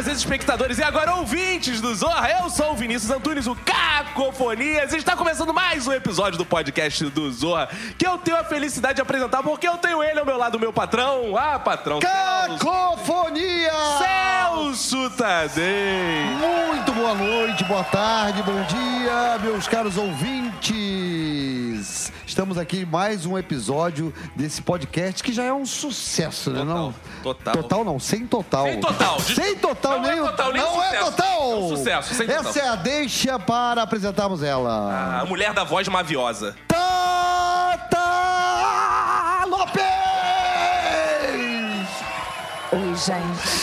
prazer, espectadores e agora ouvintes do Zorra. Eu sou o Vinícius Antunes, o Cacofonias. E está começando mais um episódio do podcast do Zorra que eu tenho a felicidade de apresentar porque eu tenho ele ao meu lado, meu patrão. Ah, patrão. Cacofonia! Celso Tadei. Muito boa noite, boa tarde, bom dia, meus caros ouvintes. Estamos aqui em mais um episódio desse podcast que já é um sucesso, né? Total, Não? total. Total não, sem total. Sem total. Sem total, Não é nem o- total, nem Não é total. É um sucesso, sem total. Essa é a deixa para apresentarmos ela. A mulher da voz maviosa. Tata Lopes! Oi, gente.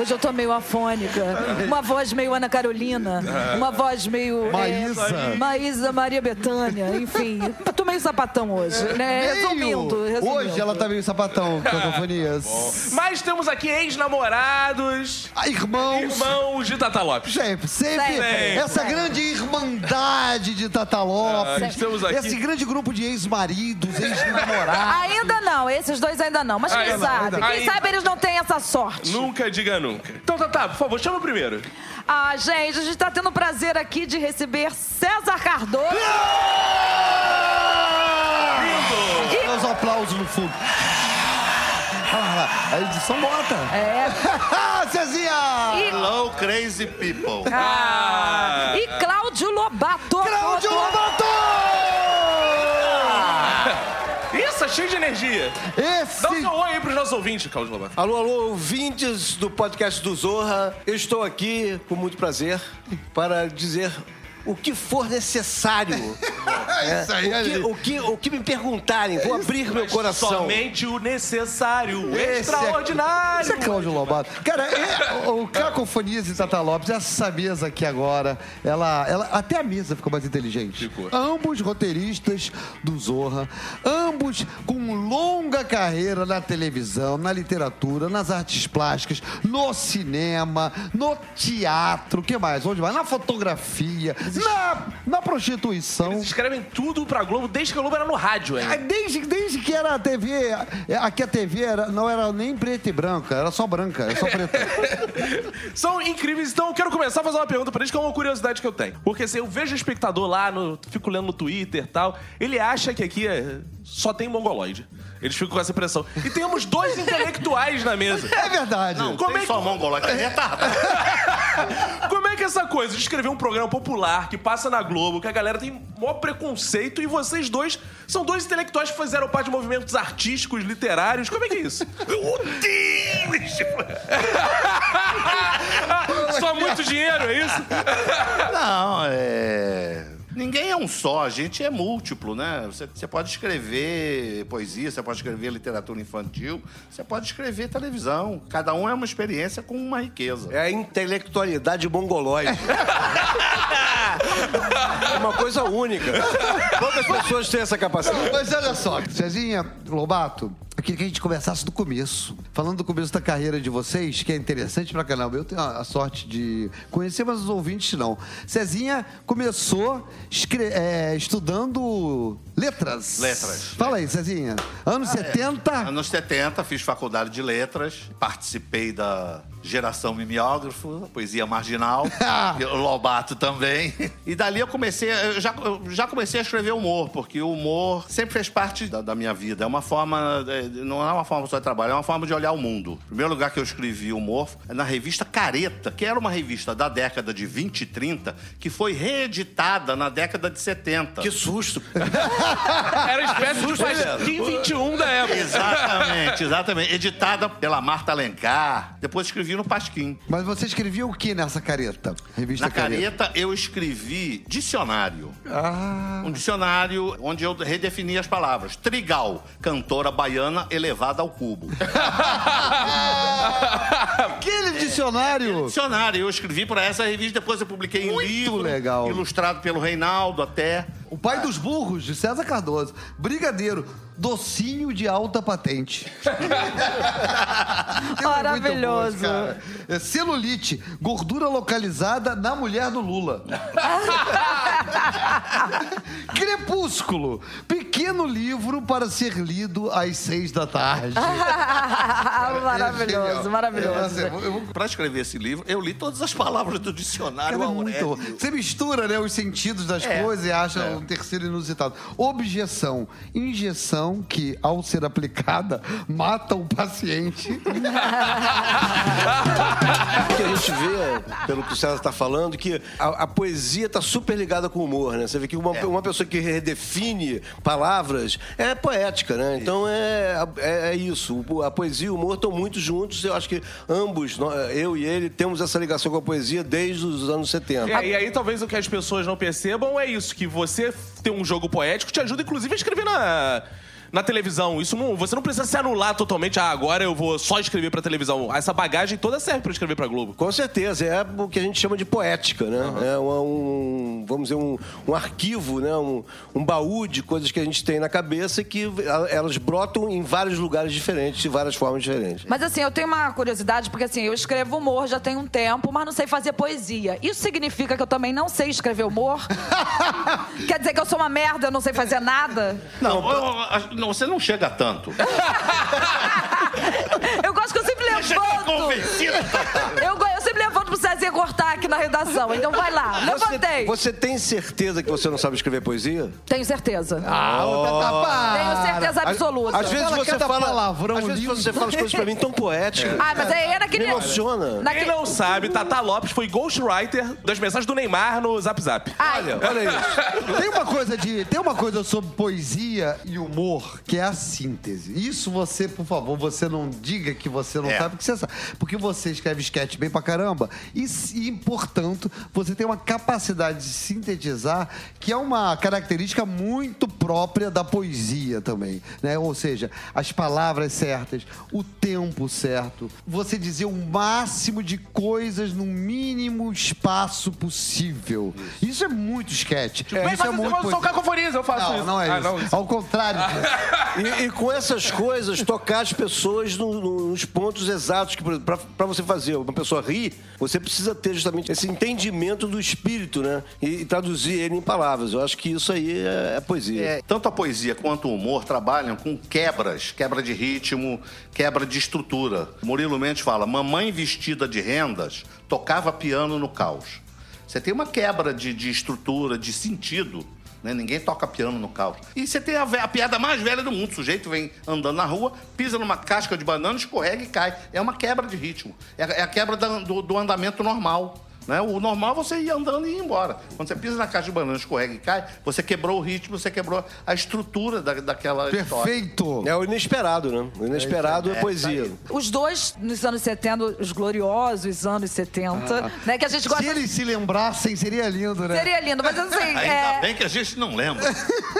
Hoje eu tô meio afônica. Uma voz meio Ana Carolina. Uma voz meio. Maísa. É, Maísa Maria Bethânia. Enfim. Eu tô meio sapatão hoje, né? Resumindo, Meio. resumindo. Hoje ela tá meio sapatão, Cacofonias. Mas temos aqui ex-namorados, Ah, Irmãos. irmãos de Tata Lopes. Sempre, sempre, Sempre. essa grande irmandade de Tata Lopes, Ah, estamos aqui. esse grande grupo de ex-maridos, ex-namorados. Ainda não, esses dois ainda não. Mas quem Ainda não, sabe? ainda Quem não. sabe eles não têm essa sorte. Nunca diga nunca. Então, Tata, por favor, chama o primeiro. Ah, gente, a gente tá tendo o prazer aqui de receber César Cardoso. Lindo! Meus aplausos no fundo. Ah, a edição bota. É. Cezinha! E, Hello, crazy people. ah, e Cláudio Lobato. Cláudio energia. Esse... Dá um seu oi aí pros nossos ouvintes, Cláudio Lobato. Alô, alô, ouvintes do podcast do Zorra. Eu estou aqui com muito prazer para dizer o que for necessário. É isso aí, o, que, o, que, o que me perguntarem, vou abrir meu coração. Somente o necessário, o Esse é- extraordinário. Esse é Cláudio Lobato. Cara, é, o Cacofonias e Tata Lopes, essa mesa aqui agora, ela, ela. Até a mesa ficou mais inteligente. Ficou. Ambos roteiristas do Zorra, ambos com longa carreira na televisão, na literatura, nas artes plásticas, no cinema, no teatro, o que mais? Onde mais? Na fotografia, na, na prostituição. Eles escrevem tudo pra Globo desde que a Globo era no rádio, hein? Desde, desde que era a TV, é, aqui a TV era, não era nem preta e branca, era só branca, era só preta. São incríveis, então eu quero começar a fazer uma pergunta pra eles, que é uma curiosidade que eu tenho. Porque assim, eu vejo o espectador lá, no, fico lendo no Twitter e tal, ele acha que aqui é- só tem mongoloide. Eles ficam com essa impressão. E temos dois intelectuais na mesa. É verdade. Não, Como tem é só que- mongoloide, é retardado. Como é que essa coisa de escrever um programa popular que passa na Globo, que a galera tem maior preconceito e vocês dois são dois intelectuais que fizeram parte de movimentos artísticos, literários. Como é que é isso? Odeio esse Só muito dinheiro, é isso? Não, é. Ninguém é um só, a gente é múltiplo, né? Você, você pode escrever poesia, você pode escrever literatura infantil, você pode escrever televisão. Cada um é uma experiência com uma riqueza. É a intelectualidade mongoloide. é uma coisa única. Poucas pessoas têm essa capacidade. Mas olha só, Cezinha, Lobato, eu queria que a gente começasse do começo. Falando do começo da carreira de vocês, que é interessante pra caramba. Eu tenho a sorte de conhecer, mas os ouvintes não. Cezinha começou estudando letras. Letras. Fala aí, Cezinha. Anos 70. Anos 70, fiz faculdade de letras, participei da geração mimeógrafo, poesia marginal, Lobato também. E dali eu comecei, eu já, eu já comecei a escrever humor, porque o humor sempre fez parte da, da minha vida. É uma forma, é, não é uma forma só de trabalho, é uma forma de olhar o mundo. O primeiro lugar que eu escrevi humor é na revista Careta, que era uma revista da década de 20 e 30, que foi reeditada na década de 70. Que susto. Era uma espécie de Pasquim 21 da época. Exatamente, exatamente. Editada pela Marta Alencar. Depois escrevi no Pasquim. Mas você escrevia o que nessa careta? Revista Na careta eu escrevi dicionário. Ah. Um dicionário onde eu redefini as palavras. Trigal, cantora baiana elevada ao cubo. Aquele dicionário. Dicionário, eu escrevi para essa revista, depois eu publiquei em Muito livro. legal. Ilustrado pelo Reinaldo até. O pai dos burros, de César Cardoso. Brigadeiro. Docinho de alta patente. Muito Maravilhoso. bom, cara. É celulite, gordura localizada na mulher do Lula. Crepúsculo, pequeno livro para ser lido às seis da tarde. maravilhoso, maravilhoso. É, eu vou- Pra escrever esse livro, eu li todas as palavras do dicionário Cara, é muito. Você mistura né, os sentidos das É, coisas e acha é. um terceiro inusitado. Objeção. Injeção que, ao ser aplicada, mata o paciente. O que a gente vê, pelo que o César está falando, que a, a poesia está super ligada com o humor, né? Você vê que uma, uma pessoa que redefine palavras é poética, né? Então é, é, é isso. A poesia e o humor estão muito juntos. Eu acho que ambos, eu e ele, temos essa ligação com a poesia desde os anos 70. É, e aí talvez o que as pessoas não percebam é isso, que você ter um jogo poético te ajuda, inclusive, a escrever na, na televisão. Isso não, você não precisa se anular totalmente, ah, agora eu vou só escrever pra televisão. Essa bagagem toda serve pra escrever pra Globo. Com certeza, é o que a gente chama de poética, né? É uma- um, vamos dizer, um, um arquivo, né? Um, um baú de coisas que a gente tem na cabeça que elas brotam em vários lugares diferentes, de várias formas diferentes. Mas assim, eu tenho uma curiosidade, porque assim, eu escrevo humor já tem um tempo, mas não sei fazer poesia. Isso significa que eu também não sei escrever humor? Quer dizer que eu sou uma merda, eu não sei fazer nada? Não, eu- não, você não chega tanto. Eu gosto que eu sempre levanto. convencido. Eu, go- eu sempre pro Cezinha cortar aqui na redação. Então vai lá, levantei. Você, você tem certeza que você não sabe escrever poesia? Tenho certeza. Ah, tá, Tenho certeza absoluta. Às vezes você fala, palavrão às vezes você fala as coisas pra mim tão poéticas. Ah, mas aí é naquele. Me emociona. Quem Naquele... não sabe, Tata Lopes foi ghostwriter das mensagens do Neymar no Zap Zap. Ai, Olha isso. Tem uma coisa de, tem uma coisa sobre poesia e humor que é a síntese. Isso você, por favor, você não diga que você não É. sabe que você sabe, porque você escreve sketch bem pra caramba e, e, portanto, você tem uma capacidade de sintetizar que é uma característica muito própria da poesia também, né? Ou seja, as palavras certas, o tempo certo, você dizer o máximo de coisas no mínimo espaço possível. Isso é muito sketch. Vem Isso é fazer muito poesia. cacofonias, eu faço Não, isso. não é Ah, isso. Ao contrário. E, e com essas coisas, tocar as pessoas no- no- nos pontos exatos. que pra você fazer uma pessoa rir, você precisa ter justamente esse entendimento do espírito, né? E, traduzir ele em palavras. Eu acho que isso aí é, é poesia. É, tanto a poesia quanto o humor trabalham com quebras, quebra de ritmo, quebra de estrutura. Murilo Mendes fala: mamãe vestida de rendas tocava piano no caos. Você tem uma quebra de, de estrutura, de sentido. Né? Ninguém toca piano no caos. E você tem a, a piada mais velha do mundo. O sujeito vem andando na rua, pisa numa casca de banana, escorrega e cai. É uma quebra de ritmo. É, é a quebra da- do, do andamento normal. Né? O normal é você ir andando e ir embora. Quando você pisa na caixa de banana, escorrega e cai, você quebrou o ritmo, você quebrou a estrutura da, daquela história. Perfeito. É o inesperado, né? O inesperado é, poesia. Os dois, nos anos 70, os gloriosos anos 70, né? Que a gente gosta. Se eles se lembrassem, seria lindo, né? Seria lindo, mas assim. Ainda é, bem que a gente não lembra.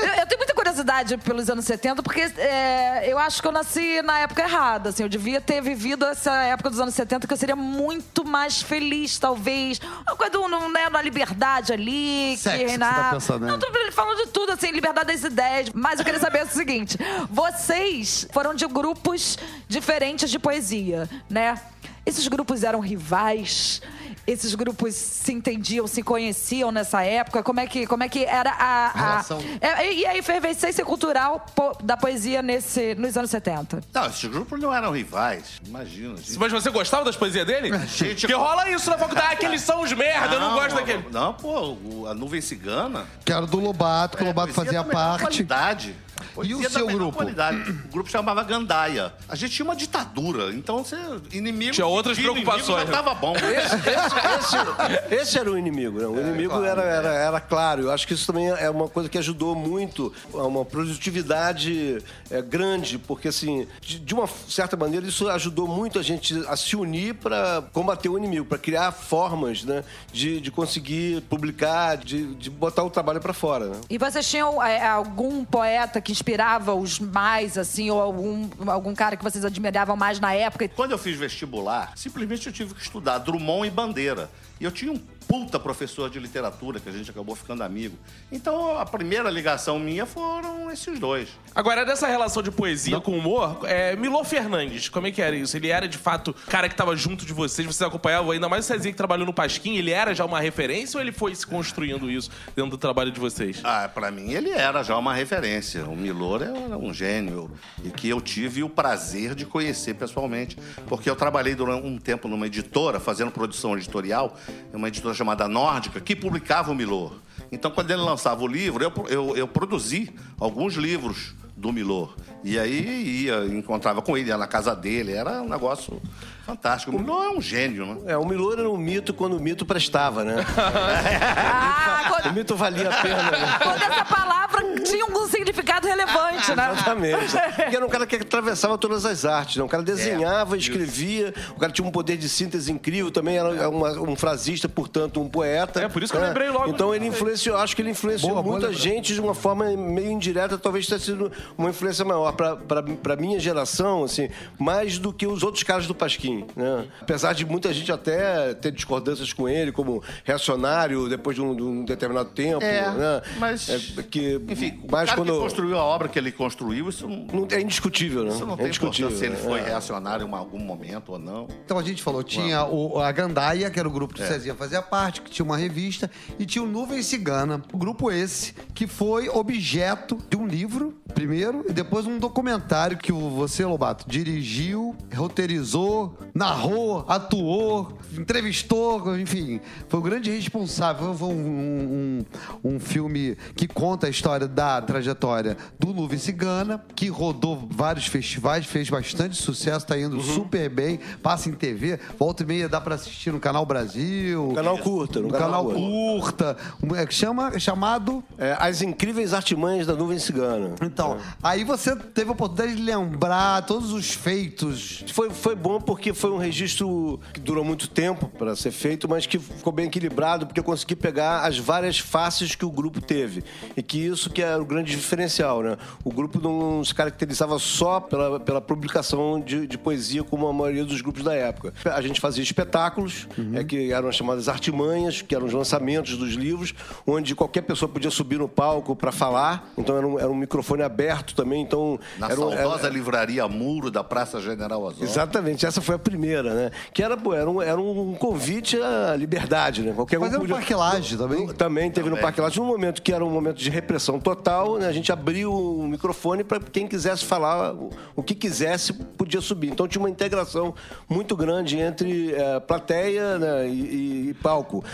Eu, eu tenho muita curiosidade pelos anos 70, porque é, eu acho que eu nasci na época errada. Assim, eu devia ter vivido essa época dos anos 70, que eu seria muito mais feliz, talvez. Uma coisa do, né, na liberdade ali, Sexo que que você tá reinava. pensando, né? Não, tô falando de tudo, assim, liberdade das ideias. Mas eu queria saber o seguinte: vocês foram de grupos diferentes de poesia, né? Esses grupos eram rivais? Esses grupos se entendiam, se conheciam nessa época? Como é que, como é que era a. a- Relação. É, e a efervescência cultural po- da poesia nesse, nos anos 70? Não, esses grupos não eram rivais. Imagina. gente. Mas você gostava das poesias dele? Gente, Porque rola isso na faculdade, ah, que eles são os merda, eu não gosto daquele. Não, pô, a nuvem cigana. Que era do Lobato, que o Lobato É, poesia fazia melhor parte. Qualidade. Poesia E o seu grupo? Qualidade. O grupo chamava Gandaia. A gente tinha uma ditadura, então você inimigo Tinha outras preocupações, Já tava bom. Esse, esse- esse era o inimigo, né? O inimigo era, era, era claro. Eu acho que isso também é uma coisa que ajudou muito a uma produtividade é, grande, porque assim, de, de uma certa maneira, isso ajudou muito a gente a se unir para combater o inimigo, para criar formas, né, de, de conseguir publicar, de, de botar o trabalho para fora. Né? E vocês tinham é, algum poeta que inspirava os mais, assim, ou algum, algum cara que vocês admiravam mais na época? Quando eu fiz vestibular, simplesmente eu tive que estudar Drummond e Bandeira. E eu tinha um puta professor de literatura, que a gente acabou ficando amigo. Então, a primeira ligação minha foram esses dois. Agora, dessa relação de poesia com humor, é, Milô Fernandes, como é que era isso? Ele era, de fato, cara que tava junto de vocês, vocês acompanhavam, ainda mais o Cezinha que trabalhou no Pasquim, ele era já uma referência ou ele foi se construindo isso dentro do trabalho de vocês? Ah, pra mim ele era já uma referência. O Milor era um gênio e que eu tive o prazer de conhecer pessoalmente, porque eu trabalhei durante um tempo numa editora, fazendo produção editorial, uma editora chamada Nórdica, que publicava o Milor. Então, quando ele lançava o livro, eu, eu, eu produzi alguns livros do Milor. E aí ia, encontrava com ele, ia na casa dele, era um negócio fantástico. O Milor é um gênio, né? É, o Milor era um mito quando o mito prestava, né? Ah, o quando, mito valia a pena, né? quando essa palavra tinha um significado relevante, né? Exatamente. Porque era um cara que atravessava todas as artes. Né? Um cara É, desenhava, escrevia, o cara tinha um poder de síntese incrível, também era uma- um frasista, portanto, um poeta. É, por isso que eu lembrei logo Então ele influenciou, acho que ele influenciou Boa, boa muita lembrança. gente de uma forma meio indireta, talvez tenha sido uma influência maior pra minha geração, assim, mais do que os outros caras do Pasquim, né? Apesar de muita gente até ter discordâncias com ele, como reacionário depois de um, de um determinado tempo, É, né? mas- É, que, Enfim, o mas cara quando que construiu a obra que ele construiu, isso não, é indiscutível, né? isso não é tem indiscutível. importância se ele foi é. reacionário em algum momento ou não. Então a gente falou, tinha o, a Gandaia, que era o grupo que o É. Cezinha fazia parte, que tinha uma revista, e tinha o Nuvem Cigana, o grupo esse, que foi objeto de um livro, primeiro, e depois um documentário que o- você, Lobato, dirigiu, roteirizou, narrou, atuou, entrevistou, enfim, foi o grande responsável. Foi um, um, um filme que conta a história da trajetória do Nuvem Cigana, que rodou vários festivais, fez bastante sucesso, tá indo super bem, passa em TV, volta e meia dá pra assistir no Canal Brasil. No canal curta, No, no canal, canal curta. É chama, é chamado É, As incríveis artimanhas da nuvem cigana. então, aí você teve a oportunidade de lembrar todos os feitos. Foi, foi bom porque foi um registro que durou muito tempo para ser feito, mas que ficou bem equilibrado, porque eu consegui pegar as várias faces que o grupo teve. E que isso que era o grande diferencial, né? O grupo não se caracterizava só pela, pela publicação de, de poesia, como a maioria dos grupos da época. A gente fazia espetáculos, é, que eram chamadas artimanhas, que eram os lançamentos dos livros, onde qualquer pessoa podia subir no palco para falar. Então era um, era um microfone aberto também. Então, Na era, um- saudosa era- livraria Muro da Praça General Osório. Exatamente, essa foi a primeira, né? Que era, era, um, era um convite à liberdade, né? Qualquer um Fazendo podia- Parque Lage também. Também teve no Também. Parque Lage, num momento que era um momento de repressão total, né? a gente abriu o microfone para quem quisesse falar o, o que quisesse, podia subir. Então tinha uma integração muito grande entre eh, plateia né? e, e- e palco.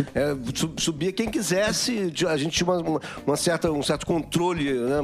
Su- subia quem quisesse, a gente tinha uma- uma certa, um certo controle, né?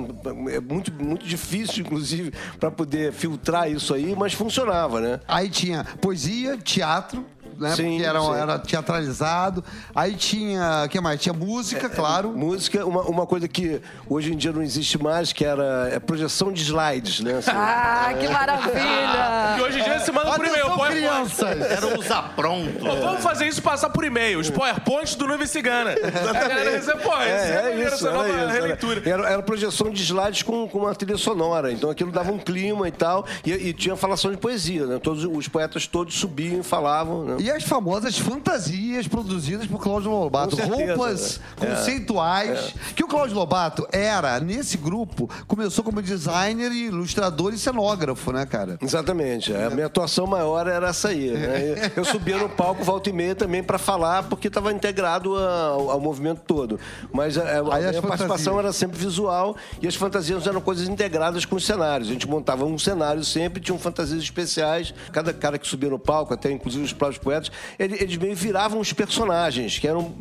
é muito, muito difícil, inclusive, para poder filtrar isso aí, mas funcionava, né? Aí tinha poesia, teatro, né? Sim, porque era, sim. era teatralizado. Aí tinha. O que mais? Tinha música, claro. Música, uma, uma coisa que hoje em dia não existe mais, que era é projeção de slides, né? Assim, Ah, que E maravilha! hoje em dia você manda por e-mail. Crianças! Era os aprontos. Pô, Vamos fazer isso passar por e-mail. Os PowerPoints do Nuvem Cigana. A pô, é, nova era isso, releitura. Era, era, era projeção de slides com, com uma trilha sonora. Então aquilo dava um clima e tal. E, e tinha falação de poesia, né? Todos os poetas todos subiam e falavam. Né? E as famosas fantasias produzidas por Cláudio Lobato. Com certeza, Roupas né? conceituais. Que o Cláudio Lobato era, nesse grupo, começou como designer, e ilustrador e cenógrafo, né, cara? Exatamente. A minha atuação maior era essa aí. Né? Eu subia no palco volta e meia também para falar, porque estava integrado ao, ao movimento todo. Mas a, a as minha participação era sempre visual e as fantasias eram coisas integradas com os cenários. A gente montava um cenário sempre, tinham fantasias especiais. Cada cara que subia no palco, até inclusive os próprios poetas, ele- eles meio viravam os personagens, que eram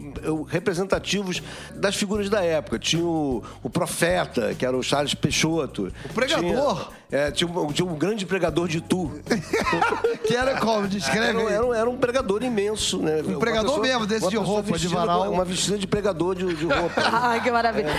representativos das figuras da época. Tinha o, o profeta, que era o Charles Peixoto. O pregador. Tinha, é, tinha, um, tinha um grande pregador de tu. Que era como? Descreve Era, um- era um- era um pregador imenso, né? Um pregador mesmo, desse de roupa, de varal. Uma vestida de pregador de, de roupa. Ai, que maravilha.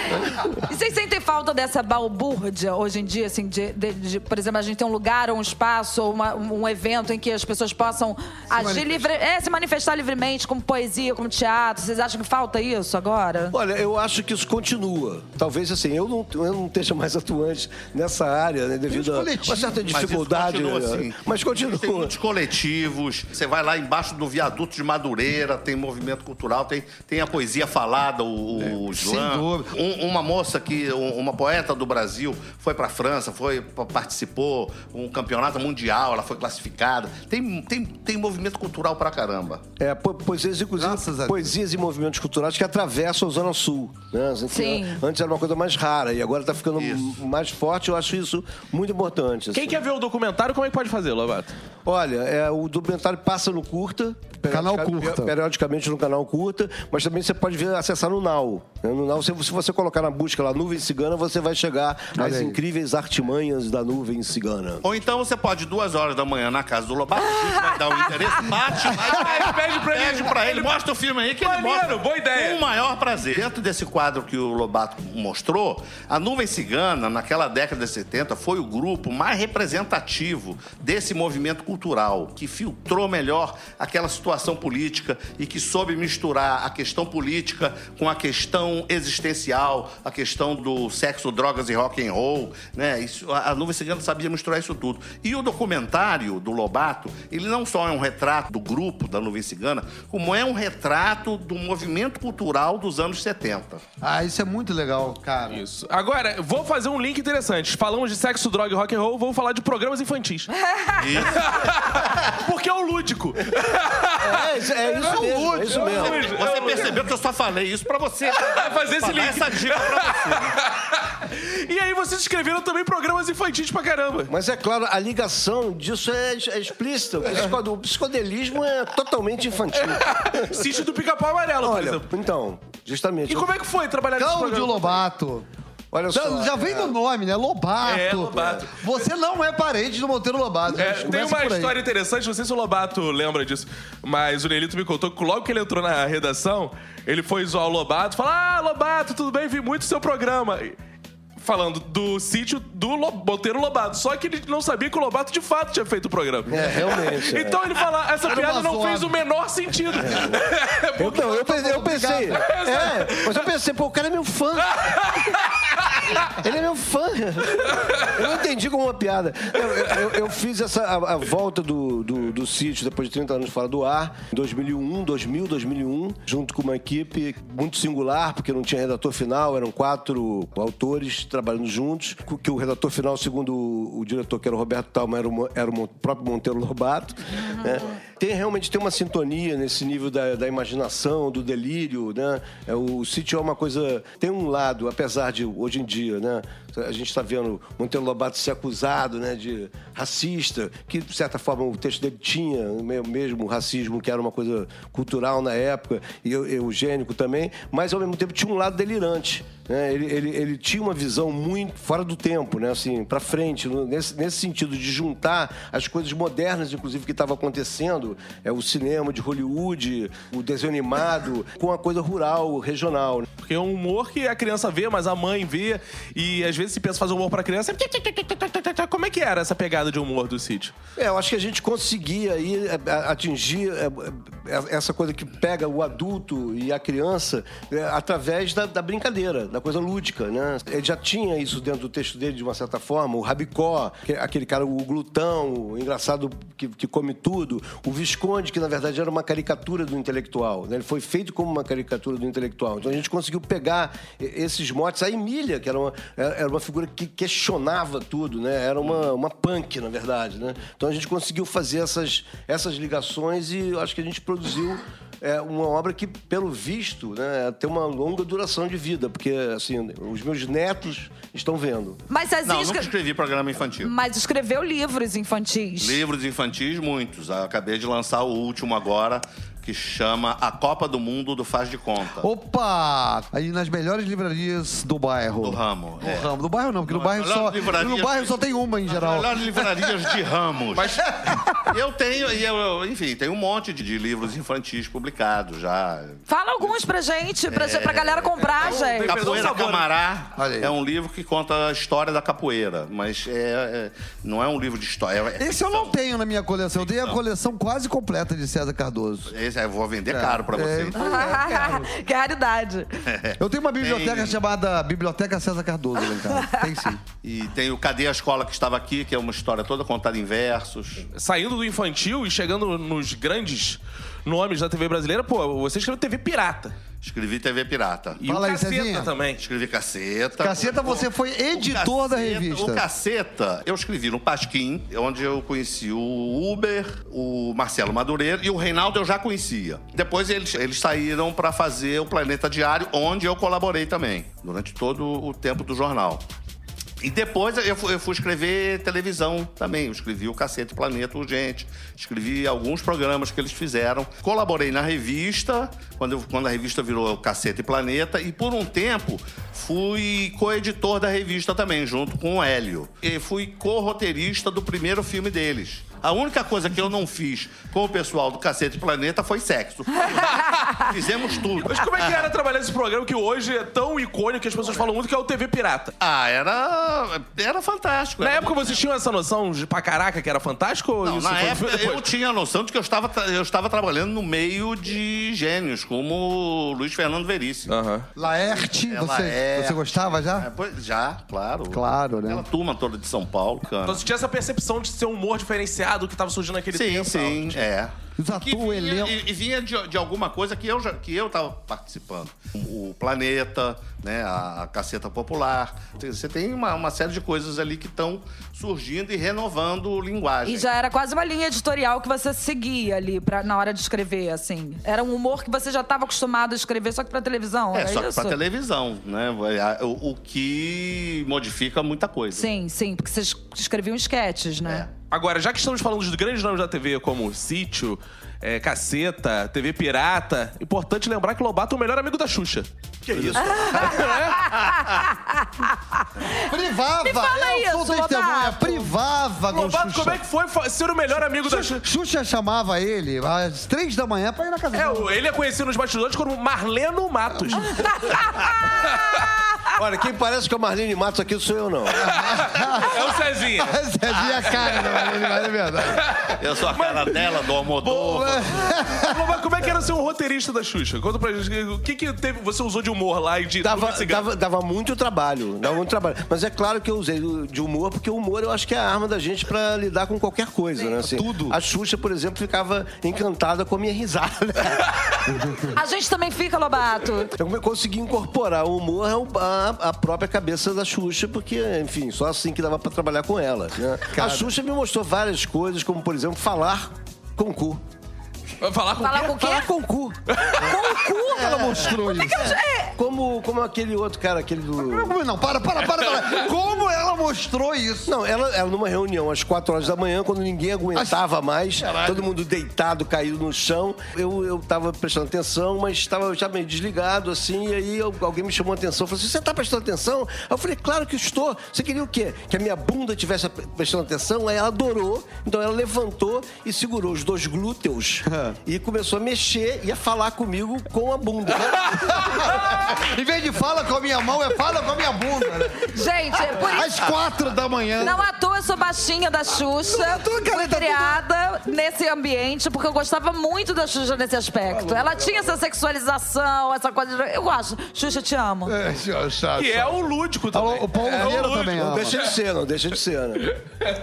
E vocês sentem falta dessa balbúrdia hoje em dia, assim, de, de- de- por exemplo, a gente tem um lugar, um espaço, ou uma- um evento em que as pessoas possam agir livre, é, se manifestar livremente, como poesia, como teatro. Vocês acham que falta isso agora? Olha, eu acho que isso continua. Talvez assim, eu não, eu não esteja mais atuante nessa área, né, devido coletivo. uma certa Mas dificuldade. continua né? assim. Mas Tem continua. muitos coletivos. Você vai lá embaixo do viaduto de Madureira, tem movimento cultural, tem, tem a poesia falada, o, o sem slam. dúvida. Um- uma moça que, um- uma poeta do Brasil, foi pra França, foi pa- participou um campeonato mundial, ela foi classificada. Tem, tem, tem movimento cultural pra caramba. É, po- poesias, inclusive, a poesias e movimentos culturais que atravessam a Zona Sul. Né? Assim, Sim. Antes era uma coisa mais rara e agora está ficando mais forte. Eu acho isso muito importante. Quem assim. quer ver o documentário, como é que pode fazer, Lobato? Olha, é, o documentário passa no curta. Canal Curta. Periodicamente no canal curta, mas também você pode ver, acessar no Now. né? No Now, se, se você colocar na busca lá Nuvem Cigana, você vai chegar Olha às aí. incríveis artimanhas da Nuvem Cigana. Ou então você pode, duas horas da manhã, na casa do Lobato, a gente vai dar o endereço, bate lá e Pede pra ele. Pede pra ele, mostra o filme aí que ele Maneiro, mostra. boa ideia. Com o maior prazer. Dentro desse quadro que o Lobato mostrou, a Nuvem Cigana, naquela década de 70, foi o grupo mais representativo desse movimento cultural, que filtrou melhor aquela situação política e que soube misturar a questão política com a questão existencial, a questão do sexo, drogas e rock and roll, né? Isso, a Nuvem Cigana sabia misturar isso tudo. E o documentário do Lobato, ele não só é um retrato do grupo da Nuvem Cigana, como é um retrato do movimento cultural dos anos 70. Ah, isso é muito legal, cara. Isso. Agora, vou fazer um link interessante. Falamos de sexo, droga e rock and roll, vamos falar de programas infantis. Porque é o lúdico. É, isso- é isso mesmo. É isso mesmo. Você percebeu que eu só falei isso pra você Fazer esse link. essa dica pra você. E aí vocês escreveram também programas infantis pra caramba. Mas é claro, a ligação disso é, é explícita. O, psicode- o psicodelismo é totalmente infantil. Sítio do Pica-Pau Amarelo, por Olha, exemplo. então, justamente. E como é que foi trabalhar nesse Cláudio programa? Lobato. Olha Já, só. já vem do nome, né? Lobato. É, Lobato. Você não é parente do Monteiro Lobato. É, gente. tem uma história interessante, não sei se o Lobato lembra disso, mas o Nelito me contou que logo que ele entrou na redação, ele foi zoar o Lobato, falar: Ah, Lobato, tudo bem? Vi muito o seu programa. Falando do sítio do Monteiro Lobato. Só que ele não sabia que o Lobato de fato tinha feito o programa. É, realmente. é. Então ele fala, essa Era piada não fez o menor sentido. Eu, não, eu, pensei, eu pensei. É, mas eu pensei, pô, o cara é meu fã. Ele é meu fã. Eu não entendi como uma piada. Eu, eu- eu fiz essa, a, a volta do, do, do sítio depois de 30 anos fora do ar, em 2001, 2000, 2001, junto com uma equipe muito singular, porque não tinha redator final, eram quatro autores trabalhando juntos, que o redator final, segundo o, o diretor, que era o Roberto Talma, era o, era o próprio Monteiro Lobato. né? Tem realmente tem uma sintonia nesse nível da, da imaginação, do delírio, né? É, o sítio é uma coisa. Tem um lado, apesar de hoje em dia, né? A gente está vendo Monteiro Lobato ser acusado né, de racista, que de certa forma o texto dele tinha mesmo racismo, que era uma coisa cultural na época, e eu- eugênico também, mas ao mesmo tempo tinha um lado delirante. né? Ele, ele, ele tinha uma visão muito fora do tempo, né? assim, para frente, nesse, nesse sentido de juntar as coisas modernas, inclusive, que estavam acontecendo, é, o cinema de Hollywood, o desenho animado, com a coisa rural, regional. né? Porque é um humor que a criança vê, mas a mãe vê. E às vezes se pensa fazer humor pra criança. Como é que era essa pegada de humor do sítio? É, eu acho que a gente conseguia aí atingir essa coisa que pega o adulto e a criança através da, da brincadeira, da coisa lúdica, né? Ele já tinha isso dentro do texto dele de uma certa forma, o Rabicó, que aquele cara, o glutão, o engraçado que, que come tudo, o Visconde, que na verdade era uma caricatura do intelectual, né? Ele foi feito como uma caricatura do intelectual. Então a gente conseguiu pegar esses motes. A Emília, que era uma, era uma figura que questionava tudo, né? Era uma, uma punk, na verdade, né? Então a gente conseguiu fazer essas, essas ligações e acho que a gente produziu é, uma obra que, pelo visto, né, tem uma longa duração de vida, porque assim, os meus netos estão vendo. Mas Cezinha Não, nunca escre- escrevi programa infantil. Mas escreveu livros infantis. Livros infantis, muitos. Acabei de lançar o último agora, que chama A Copa do Mundo do Faz de Conta. Opa! Aí nas melhores livrarias do bairro. Do ramo, Do é. ramo. Do bairro não, porque no bairro, só, no bairro só tem uma em As geral. melhores livrarias de ramos. Mas eu tenho, e eu, enfim, tem um monte de, de livros infantis publicados já. Fala alguns pra gente, pra, pra galera comprar, gente. Capoeira. Camará é um livro que conta a história da capoeira, mas é, é- não é um livro de história. é Esse eu não tenho na minha coleção. Eu tenho a coleção quase completa de César Cardoso. Esse eu vou vender caro pra você. que raridade. Eu tenho uma biblioteca Tem- chamada Biblioteca César Cardoso lá em casa. Tem sim. E tem o Cadê a Escola que estava aqui, que é uma história toda contada em versos. Saindo do infantil e chegando nos grandes nomes da TV brasileira, pô, você escreveu TV Pirata. Escrevi TV Pirata. E Fala o aí, Caceta Cezinha. também. Escrevi Caceta. Caceta, O- você foi editor o da Caceta- revista. O Caceta, eu escrevi no Pasquim, onde eu conheci o Uber, o Marcelo Madureira e o Reinaldo eu já conhecia. Depois eles, eles saíram para fazer o Planeta Diário, onde eu colaborei também, durante todo o tempo do jornal. E depois eu fui, eu fui escrever televisão também. Eu escrevi o Cacete Planeta Urgente. Escrevi alguns programas que eles fizeram. Colaborei na revista, quando, eu- quando a revista virou Cacete Planeta. E por um tempo fui co-editor da revista também, junto com o Hélio. E fui co-roteirista do primeiro filme deles. A única coisa que eu não fiz com o pessoal do Cacete Planeta foi sexo. Fizemos tudo. Mas como é que era trabalhar nesse programa que hoje é tão icônico que as pessoas falam muito que é o TV Pirata? Ah, era, era fantástico. Na Era época vocês tinham essa noção de pra caraca que era fantástico? Ou Não, isso na foi- época depois? eu tinha a noção de que eu estava, eu estava trabalhando no meio de gênios, como o Luiz Fernando Veríssimo. Aham. Laerte, É, você, Laerte. você gostava É, já? pois- já, claro. Claro, né? Aquela turma toda de São Paulo, cara. Então você tinha essa percepção de ser um humor diferenciado que tava surgindo naquele sim, tempo. sim, é. Os Que atores, o elenco. e, e vinha de, de alguma coisa que eu já, que eu estava participando. O, Planeta, né, a, a Caceta Popular. Você tem uma, uma série de coisas ali que estão surgindo e renovando linguagem. E já era quase uma linha editorial que você seguia ali pra, na hora de escrever, assim. Era um humor que você já estava acostumado a escrever, só que pra televisão. É, era só que isso? pra televisão, né? O, o que modifica muita coisa. Sim, sim, porque vocês escreviam esquetes, né? É. Agora, já que estamos falando dos grandes nomes da TV, como Sítio, é, Caceta, TV Pirata, importante lembrar que Lobato é o melhor amigo da Xuxa. Que isso? Privava! Me fala eu isso, sou testemunha, Lobato. privava com Lobato, Xuxa. como é que foi ser o melhor amigo da Xuxa, Xuxa? Xuxa chamava ele às três da manhã pra ir na casa É, dela. o- ele é conhecido nos bastidores como Marleno Matos. Olha, quem parece com a Marlene Matos aqui sou eu, não. é o Cezinha. Você a cara, não, mas é verdade. Eu sou a cara dela, do Almodóvar. Lobato, como é que era ser um roteirista da Xuxa? Conta pra gente. O que, que teve, você usou de humor lá e de Dava, dava, dava muito trabalho, dava muito trabalho. Mas é claro que eu usei do- de humor, porque o humor eu acho que é a arma da gente pra lidar com qualquer coisa, né? Assim, tudo. A Xuxa, por exemplo, ficava encantada com a minha risada. A gente também fica, Lobato. Eu consegui incorporar o humor ao- à própria cabeça da Xuxa, porque, enfim, só assim que dava pra trabalhar com ela. né? A Xuxa me mostrou várias coisas, como, por exemplo, falar com o cu. Falar com Falar quem? com o quê? Falar com o cu. Com o cu? Ela mostrou isso. Como, como aquele outro cara, aquele do... Não, para, para, para, para. Como ela mostrou isso? Não, ela, ela numa reunião às 4 horas da manhã, quando ninguém aguentava mais, todo mundo deitado, caído no chão. Eu, eu tava prestando atenção, mas estava já meio desligado, assim, e aí eu- alguém me chamou a atenção. Falou assim: você tá prestando atenção? Aí eu falei, claro que estou. Você queria o quê? Que a minha bunda estivesse prestando atenção? Aí ela adorou, então ela levantou e segurou os dois glúteos e começou a mexer e a falar comigo com a bunda. Em vez de fala com a minha mão, é fala com a minha bunda. Né? Gente, é por isso. Às quatro da manhã. Não à toa eu sou baixinha da Xuxa. Não Fui tá criada nesse ambiente porque eu gostava muito da Xuxa nesse aspecto. Ela tinha essa sexualização, essa coisa. de- Eu gosto. Xuxa, te amo. É. Que é o lúdico também. O Paulo É o também Não ama. deixa de ser, não deixa de ser, né?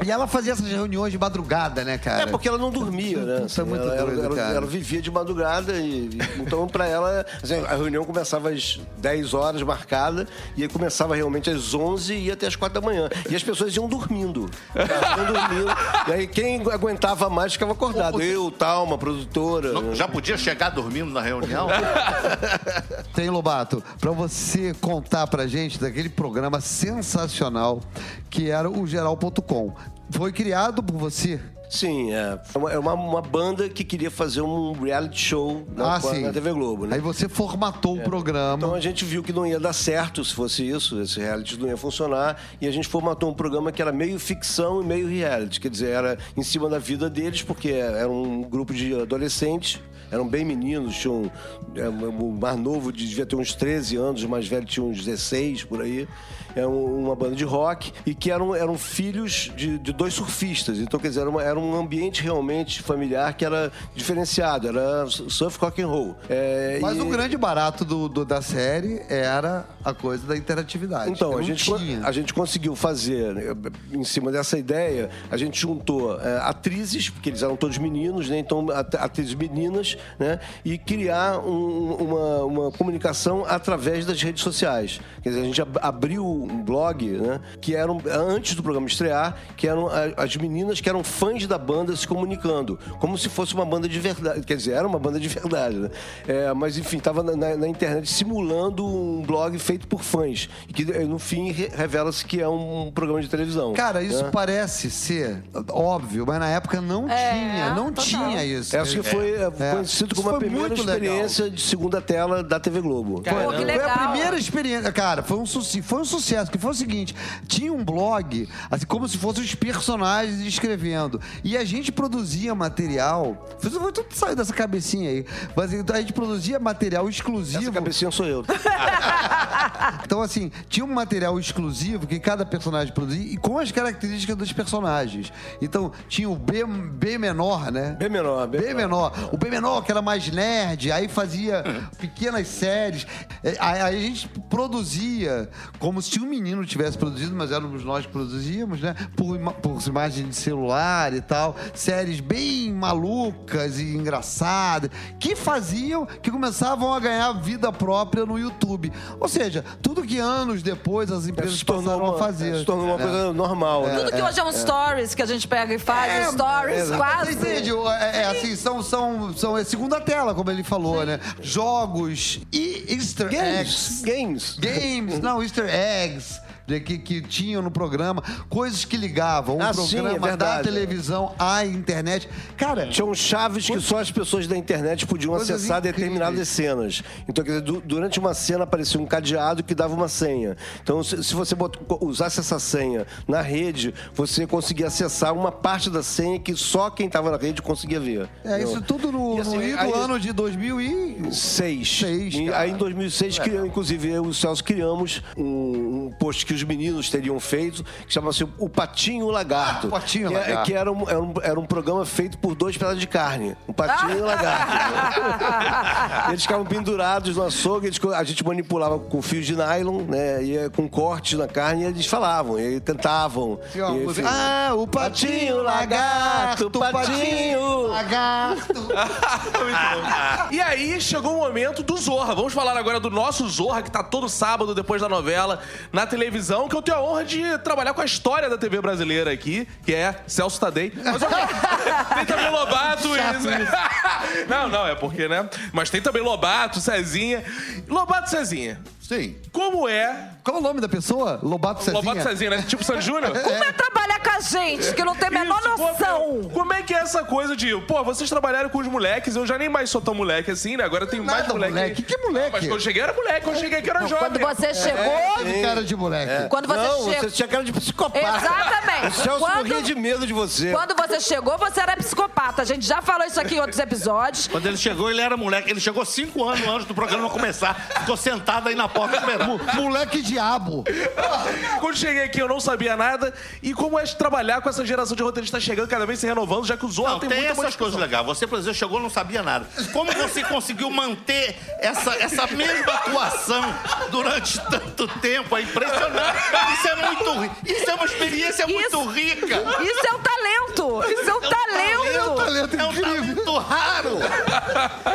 E ela fazia essas reuniões de madrugada, né, cara? É porque ela não dormia, né? Isso é muito ela, ela- doido, ela- cara. ela vivia de madrugada e e- então pra ela assim, a reunião começava às 10 horas marcada e aí começava realmente às 11 e ia até às 4 da manhã. E as pessoas iam dormindo. Iam dormindo. E aí quem aguentava mais ficava acordado. Eu, tal, uma produtora. Não- Já podia chegar dormindo na reunião? Tem, Lobato, pra você contar pra gente daquele programa sensacional que era o geral.com. Foi criado por você? Sim, é. É uma, é uma, uma banda que queria fazer um reality show na, ah, na TV Globo, né? Aí você formatou o programa. Então a gente viu que não ia dar certo se fosse isso, esse reality não ia funcionar, e a gente formatou um programa que era meio ficção e meio reality, quer dizer, era em cima da vida deles, porque era um grupo de adolescentes, eram bem meninos, tinham é, o mais novo devia ter uns 13 anos, o mais velho tinha uns 16 por aí. Um- uma banda de rock e que eram, eram filhos de, de dois surfistas. Então, quer dizer, era, uma- era um ambiente realmente familiar que era diferenciado. Era surf rock and roll. É, Mas e- o grande barato do, do- da série era a coisa da interatividade. Então, a gente, tinha. a gente conseguiu fazer, né, em cima dessa ideia, a gente juntou é, atrizes, porque eles eram todos meninos, né? Então, at- atrizes meninas, né? E criar um- uma, uma comunicação através das redes sociais. Quer dizer, a gente ab- abriu um blog, né? Que eram, antes do programa estrear, que eram as meninas que eram fãs da banda se comunicando, como se fosse uma banda de verdade. Quer dizer, era uma banda de verdade, né? É, mas, enfim, estava na, na- na internet simulando um blog feito por fãs. E que, eh, no fim, re- revela-se que é um programa de televisão. Cara, isso né? parece ser óbvio, mas na época não É, tinha, não total. tinha isso. Essa que foi é, É. conhecido como a primeira muito legal. experiência de segunda tela da TV Globo. Que Foi a primeira experiência. Cara, foi um, sucesso, foi um sucesso. Que foi o seguinte: tinha um blog, assim, como se fossem os personagens escrevendo. E a gente produzia material. Foi foi tudo saiu dessa cabecinha aí. Mas então, a gente produzia material exclusivo. Essa cabecinha sou eu. Então, assim, tinha um material exclusivo que cada personagem produzia e com as características dos personagens. Então, tinha o B, B menor, né? B menor, B B menor. O B menor, que era mais nerd, aí fazia pequenas séries. É, aí a gente produzia como se um menino tivesse produzido, mas éramos nós que produzíamos, né? Por, ima- por imagens de celular e tal. Séries bem malucas e engraçadas, que faziam, que começavam a ganhar vida própria no YouTube. Ou seja, tudo que anos depois as empresas se passaram uma, a fazer. se tornou uma coisa normal, né? Tudo que hoje é um stories que a gente pega e faz, stories, é, quase. Você entende? É, é assim, são, são, são é segunda tela, como ele falou, né? Jogos e easter eggs. Games. Games. Games, não, easter eggs. legs de- Que, que tinham no programa, coisas que ligavam o Ah, sim, é programa da televisão à internet. Cara, Tinham chaves que só as pessoas da internet podiam acessar incríveis. determinadas cenas. Então, quer dizer, du- durante uma cena aparecia um cadeado que dava uma senha. Então, se, se você bot- usasse essa senha na rede, você conseguia acessar uma parte da senha que só quem estava na rede conseguia ver. é isso Entendeu? tudo no, E assim, no aí- ano de 2000 e... Seis. Seis, cara. aí em 2006, que, inclusive, eu e o Celso criamos um, um post que os meninos teriam feito, que chamava-se O Patinho e o Lagarto. Ah, o Patinho e o que, é- Lagarto. que era, um, era, um, era um programa feito por dois pedaços de carne. Um patinho e o lagarto. eles ficavam pendurados no açougue, eles- a gente manipulava com fios de nylon, né? Ia com cortes na carne e eles falavam, e cantavam. Uma E, enfim. Ah, o patinho, lagarto, patinho. lagarto. E aí chegou o momento do Zorra. Vamos falar agora do nosso Zorra, que tá todo sábado depois da novela na televisão, que eu tenho a honra de trabalhar com a história da TV brasileira aqui, que é Celso Tadei. Mas, ok, tem também Lobato e... Não, não, é porque, né? Mas tem também Lobato, Cezinha. Lobato e Cezinha, Sim. como é... Qual o nome da pessoa? Lobato Cezinha? Lobato Cezinha, né? Tipo Sandy Júnior? Como é trabalhar com a gente, que não tem a menor Isso, pô, noção? Como é que é essa coisa de, pô, vocês trabalharam com os moleques, eu já nem mais sou tão moleque assim, né? Agora tem mais Nada, moleque. moleque. Que moleque? Não, mas quando eu cheguei era moleque, quando eu cheguei aqui era jovem. Quando você chegou, Teve cara de moleque. quando você Não, chegou... você tinha cara de psicopata. Exatamente. O Celso Quando- morria de medo de você. Quando você chegou, você era psicopata. A gente já falou isso aqui em outros episódios. Quando ele chegou, ele era moleque. Ele chegou cinco anos antes do programa começar. Ficou sentado aí na porta esperando. Moleque diabo. Quando cheguei aqui eu não sabia nada. E como é trabalhar com essa geração de roteiristas chegando cada vez se renovando, já que o Zorra Não, tem, tem, muita essas coisas legais. Você, por exemplo, chegou e não sabia nada. Como você conseguiu manter essa, essa mesma atuação durante tanto tempo? É impressionante. Isso é muito Isso é uma experiência muito Isso- rica. Isso é um talento! Isso é um talento! Talento É um incrível. talento raro.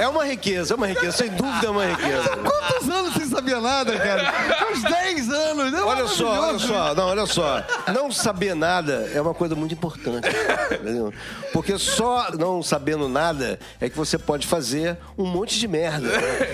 É uma riqueza, é uma riqueza, sem dúvida é uma riqueza. Quantos anos sem saber nada, cara? Uns 10 anos. É Olha só, olha só, não, olha só. Não saber nada é uma coisa muito importante. entendeu? Porque só não sabendo nada é que você pode fazer um monte de merda.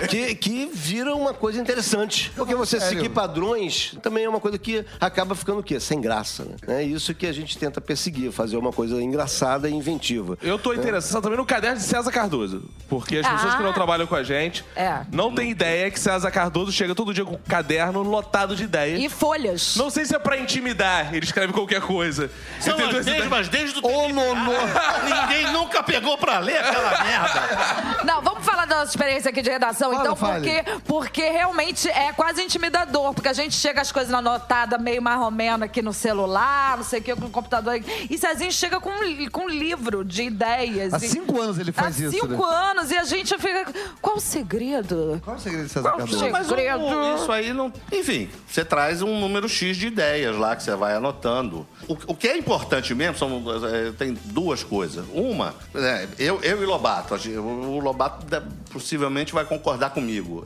Que, que vira uma coisa interessante. Porque você Sério? seguir padrões também é uma coisa que acaba ficando o quê? Sem graça. Né? É isso que a gente tenta perseguir, fazer uma coisa engraçada e inventiva. Eu tô interessado também no caderno de César Cardoso. Porque as pessoas Ah. que não trabalham com a gente É. não têm ideia que César Cardoso chega todo dia com um caderno lotado de ideias. E folhas. Não sei se é pra intimidar, ele escreve qualquer coisa. São as mesmas desde o Ô, nonô. Ninguém nunca pegou pra ler aquela merda. Não, vamos falar da nossa experiência aqui de redação, Fala, então, fale. porque, porque realmente é quase intimidador, porque a gente chega as coisas anotadas meio mais ou menos aqui no celular, não sei o que, com o computador. E Cezinho chega com, um com um livro de ideias. Há e- cinco anos ele faz Há isso, cinco né? anos, e a gente fica. Qual o segredo? Qual é o segredo de César Qual o Cardoso? segredo? Mas o- Segredo. isso aí não. Enfim, você traz um número X de ideias lá que você vai anotando. O, o que é importante mesmo são, é, tem duas coisas. Uma, é, eu, eu e Lobato, o Lobato possivelmente vai concordar comigo.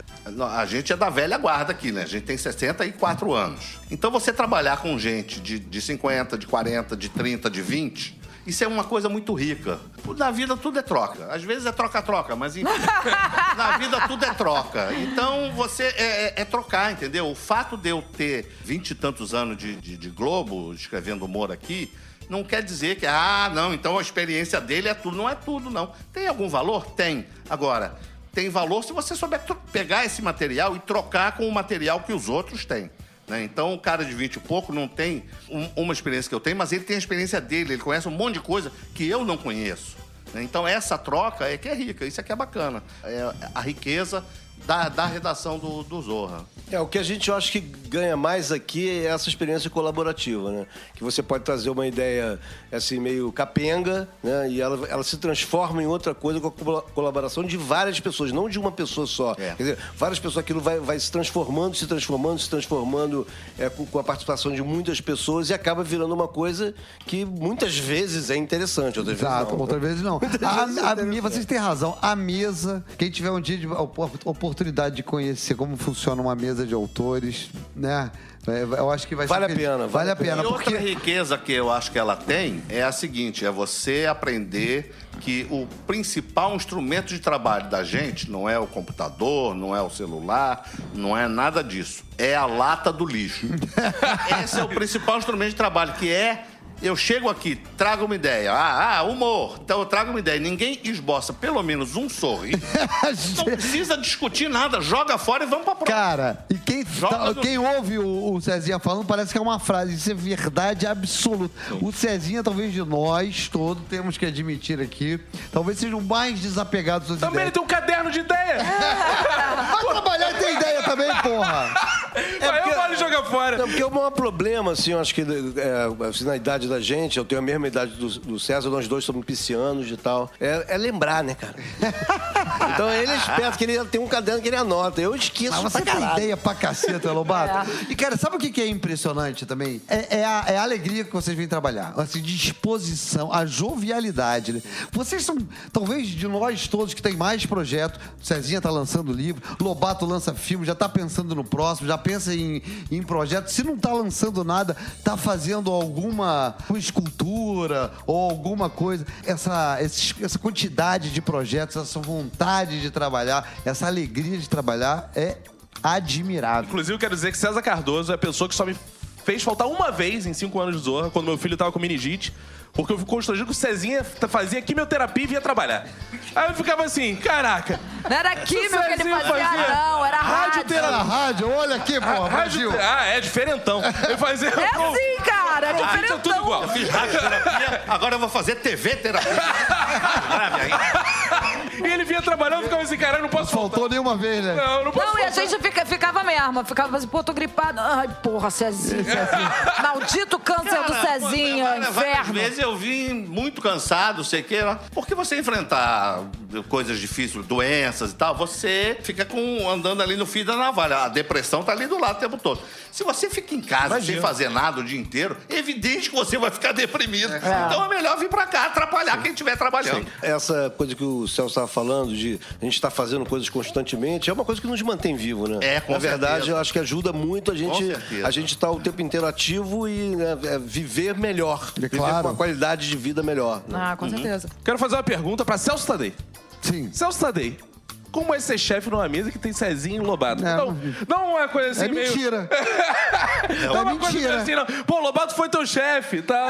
A gente é da velha guarda aqui, né? A gente tem 64 anos. Então você trabalhar com gente de, de 50, de 40, de 30, de 20. Isso é uma coisa muito rica. Na vida tudo é troca. Às vezes é troca-troca, mas enfim. na vida tudo é troca. Então você é, é- é trocar, entendeu? O fato de eu ter vinte e tantos anos de, de- de Globo, escrevendo humor aqui, não quer dizer que, ah, não, então a experiência dele é tudo. Não é tudo, não. Tem algum valor? Tem. Agora, tem valor se você souber pegar esse material e trocar com o material que os outros têm. Né? Então, o cara de 20 e pouco não tem um- uma experiência que eu tenho, mas ele tem a experiência dele, ele conhece um monte de coisa que eu não conheço. né? Então, essa troca é que é rica, isso aqui é bacana. É a riqueza da, da redação do, do Zorra. É, o que a gente eu acho que ganha mais aqui é essa experiência colaborativa, né? Que você pode trazer uma ideia assim meio capenga, né? E ela, ela se transforma em outra coisa com a colaboração de várias pessoas, não de uma pessoa só. É. Quer dizer, várias pessoas, aquilo vai, vai se transformando, se transformando, se transformando é, com, com a participação de muitas pessoas e acaba virando uma coisa que muitas vezes é interessante, outras Exato, vezes não. outra vez não. vezes A, a, é vocês têm razão. A mesa, quem tiver um dia de opor- oportunidade de conhecer como funciona uma mesa de autores, né? é, Eu acho que vai Vale ser a pena, Vale, vale a a pena. E outra porque riqueza que eu acho que ela tem é a seguinte: é você aprender que o principal instrumento de trabalho da gente não é o computador, não é o celular, não é nada disso. É a lata do lixo. Esse é o principal instrumento de trabalho, que é. Eu chego aqui, trago uma ideia. Ah, ah, humor. Então eu trago uma ideia. Ninguém esboça pelo menos um sorriso. Não precisa discutir nada. Joga fora e vamos pra próxima. Cara, e quem, tá- quem ouve o, o Cezinha falando parece que é uma frase. Isso é verdade absoluta. O Cezinha, talvez de nós todos, temos que admitir aqui, talvez seja o mais desapegado das Também ele ideias. tem um caderno de ideia. Vai trabalhar e tem ideia também, porra! Aí eu vale jogar fora. Não, porque o maior problema, assim, eu acho que é, assim, na idade da gente, eu tenho a mesma idade do, do César, nós dois somos piscianos e tal, é, é lembrar, né, cara? então ele é esperto, que ele tem um caderno que ele anota. Eu esqueço Mas você pra tem ideia pra caceta, Lobato. E, cara, sabe o que que é impressionante também? É, é a, é a alegria que vocês vêm trabalhar. Assim, disposição, a jovialidade. Né? Vocês são, talvez, de nós todos que tem mais projeto. Cezinha tá lançando livro, Lobato lança filme, já tá pensando no próximo, já pensa em, em projeto. Se não tá lançando nada, tá fazendo alguma escultura ou alguma coisa. Essa, essa quantidade de projetos, essa vontade de trabalhar, essa alegria de trabalhar é admirável. Inclusive, eu quero dizer que César Cardoso é a pessoa que só me fez faltar uma vez em cinco anos de Zorra, quando meu filho tava com meningite. Porque eu fico constrangido que o Cezinha fazia quimioterapia e vinha trabalhar. Aí eu ficava assim, caraca. Não era químico que ele Cezinha fazia, fazia não, era rádio. Era rádio, olha aqui, porra, Rádio-. Ah, é diferentão. Eu fazia. É assim, cara, é Pronto, é tudo diferentão. igual. Eu fiz radioterapia, agora eu vou fazer TV terapia. Grave aí. E ele vinha trabalhando e ficava assim, caralho, não posso faltar. Faltou nenhuma vez, né? Não, não posso Não, e a faltar. gente fica- ficava mesmo, ficava assim, pô, tô gripado. Ai, porra, Cezinha. Maldito câncer do Cara, Cezinha, várias- Várias inferno. vezes eu vim muito cansado, sei que. Porque você enfrentar coisas difíceis, doenças e tal, você fica com, andando ali no fio da navalha. A depressão tá ali do lado o tempo todo. Se você fica em casa sem fazer nada o dia inteiro, é evidente que você vai ficar deprimido. Então é melhor vir pra cá atrapalhar quem estiver trabalhando. Essa coisa que o Celso estava falando, de a gente estar fazendo coisas constantemente, é uma coisa que nos mantém vivo, né? É, com Na verdade, certeza. eu acho que ajuda muito a gente a gente estar o tempo inteiro ativo e né, é, viver melhor. É viver claro. com uma qualidade de vida melhor. né? Ah, com certeza. Quero fazer uma pergunta pra Celso Tadei. Sim. Como é ser chefe numa mesa que tem Cezinho e Lobato? É, não, não uma coisa assim É meio... mentira. Não é uma coisa mentira. assim, não. Pô, Lobato foi teu chefe, tá?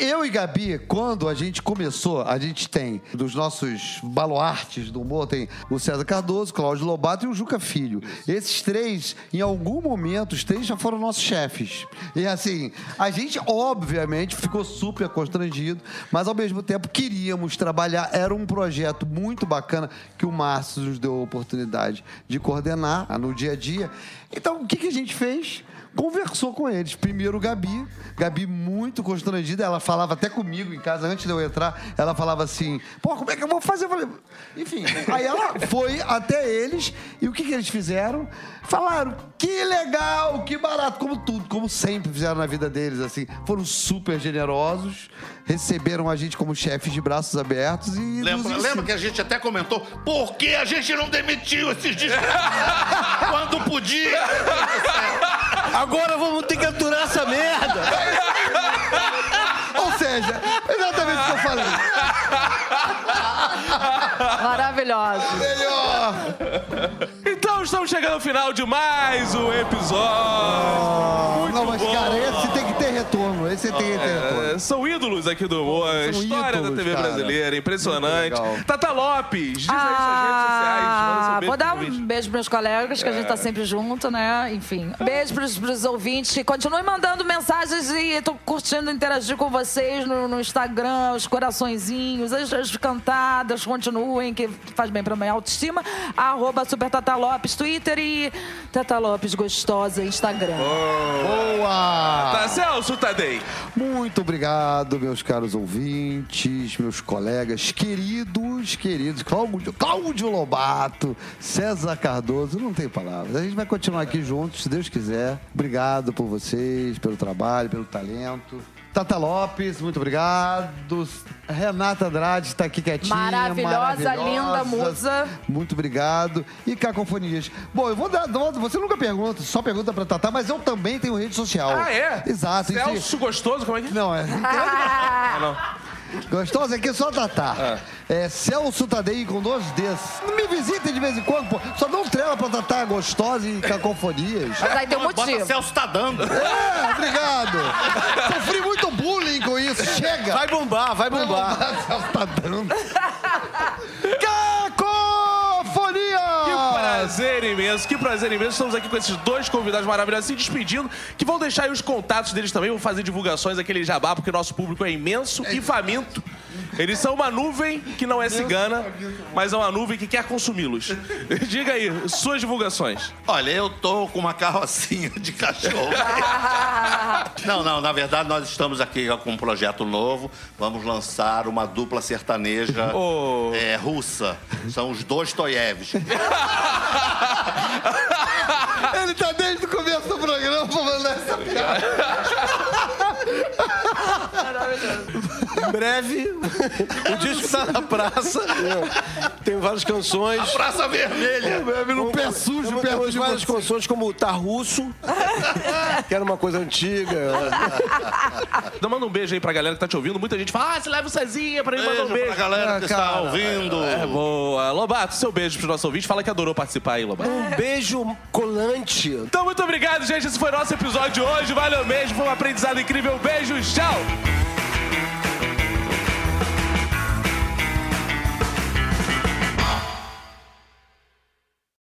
Eu e Gabi, quando a gente começou, a gente tem dos nossos baluartes do humor, tem o César Cardoso, Cláudio Lobato e o Juca Filho. Esses três, em algum momento, os três já foram nossos chefes. E assim, a gente, obviamente, ficou super constrangido, mas ao mesmo tempo queríamos trabalhar. Era um projeto muito bacana que o Márcio nos deu a oportunidade de coordenar no dia a dia. Então, o que, que a gente fez? Conversou com eles. Primeiro, Gabi. Gabi muito constrangida. Ela falava até comigo em casa, antes de eu entrar. Ela falava assim: pô, como é que eu vou fazer? Eu falei, Enfim, aí ela foi até eles. E o que, que eles fizeram? Falaram: que legal, que barato. Como tudo, como sempre fizeram na vida deles. assim. Foram super generosos. Receberam a gente como chefes de braços abertos. E Lembra, lembra que a gente até comentou por que a gente não demitiu esses desgraçados quando podia? Agora vamos ter que aturar essa merda. Ou seja, exatamente o que eu falei. Maravilhoso. Melhor. Então estamos chegando ao final de mais um episódio. Muito Não, mas bom. cara, esse tem que ter retorno. Esse tem que ter retorno. É, são ídolos aqui do humor, São história ídolos, da TV cara. brasileira, impressionante. Tata Lopes, diz aí suas redes Ah, sociais. beijo vou dar um beijo pros meus colegas, que a gente tá sempre junto, né? Enfim. Beijo pros, pros ouvintes que continuem mandando mensagens e tô curtindo interagir com vocês no, no Instagram, os coraçõezinhos, as, as cantadas, continuem, que faz bem pra minha autoestima. Arroba Super Tata Lopes, Twitter e Tata Lopes Gostosa, Instagram. Boa! Tá, Celso Tadei. Muito obrigado, meus caros ouvintes, meus colegas queridos, queridos. Cláudio, Cláudio Lobato, César Cardoso, não tem palavras. A gente vai continuar aqui juntos, se Deus quiser. Obrigado por vocês, pelo trabalho, pelo talento. Tata Lopes, muito obrigado. Renata Andrade está aqui quietinha. Maravilhosa, linda musa. Muito obrigado. E Cacofonias. Bom, eu vou dar. Você nunca pergunta, só pergunta pra Tatá, mas eu também tenho rede social. Ah, é? Exato. Celso Gostoso, como é que é? Não, é. Ah, não. Gostoso aqui é só Tatá. É Celso Tadei com dois Ds. Não me visitem de vez em quando, pô. Só dá um trela pra Tatá gostosa e cacofonias. Mas aí tem um Bota motivo. Celso tá dando. É, obrigado. Sofri muito bullying com isso. Chega. Vai bombar, vai bombar. Celso tá dando. Cacofonia! Que prazer imenso, que prazer imenso. Estamos aqui com esses dois convidados maravilhosos se despedindo, que vão deixar aí os contatos deles também, vão fazer divulgações aquele jabá, porque o nosso público é imenso e faminto. Eles são uma nuvem que não é cigana, mas é uma nuvem que quer consumi-los. Diga aí, suas divulgações. Olha, eu tô com uma carrocinha de cachorro. Não, não, na verdade nós estamos aqui com um projeto novo. Vamos lançar uma dupla sertaneja Oh. é, russa. São os dois Toyevs. Ele tá desde o começo do programa mandar essa piada. Em breve, o disco tá na praça. Tem várias canções. Praça Vermelha. Bebe no pé sujo, temos de várias você. canções como Tá Russo, que era uma coisa antiga. Então manda um beijo aí pra galera que tá te ouvindo. Muita gente fala, ah, você leva o Cezinha pra ele mandar um Beijo beijo. pra galera que Ah, está cara. ouvindo. É boa. Lobato, seu beijo pros nossos ouvintes. Fala que adorou participar aí, Lobato. Um beijo colante. Então, muito obrigado, gente. Esse foi nosso episódio de hoje. Valeu mesmo. Foi um aprendizado incrível. Beijos. Tchau.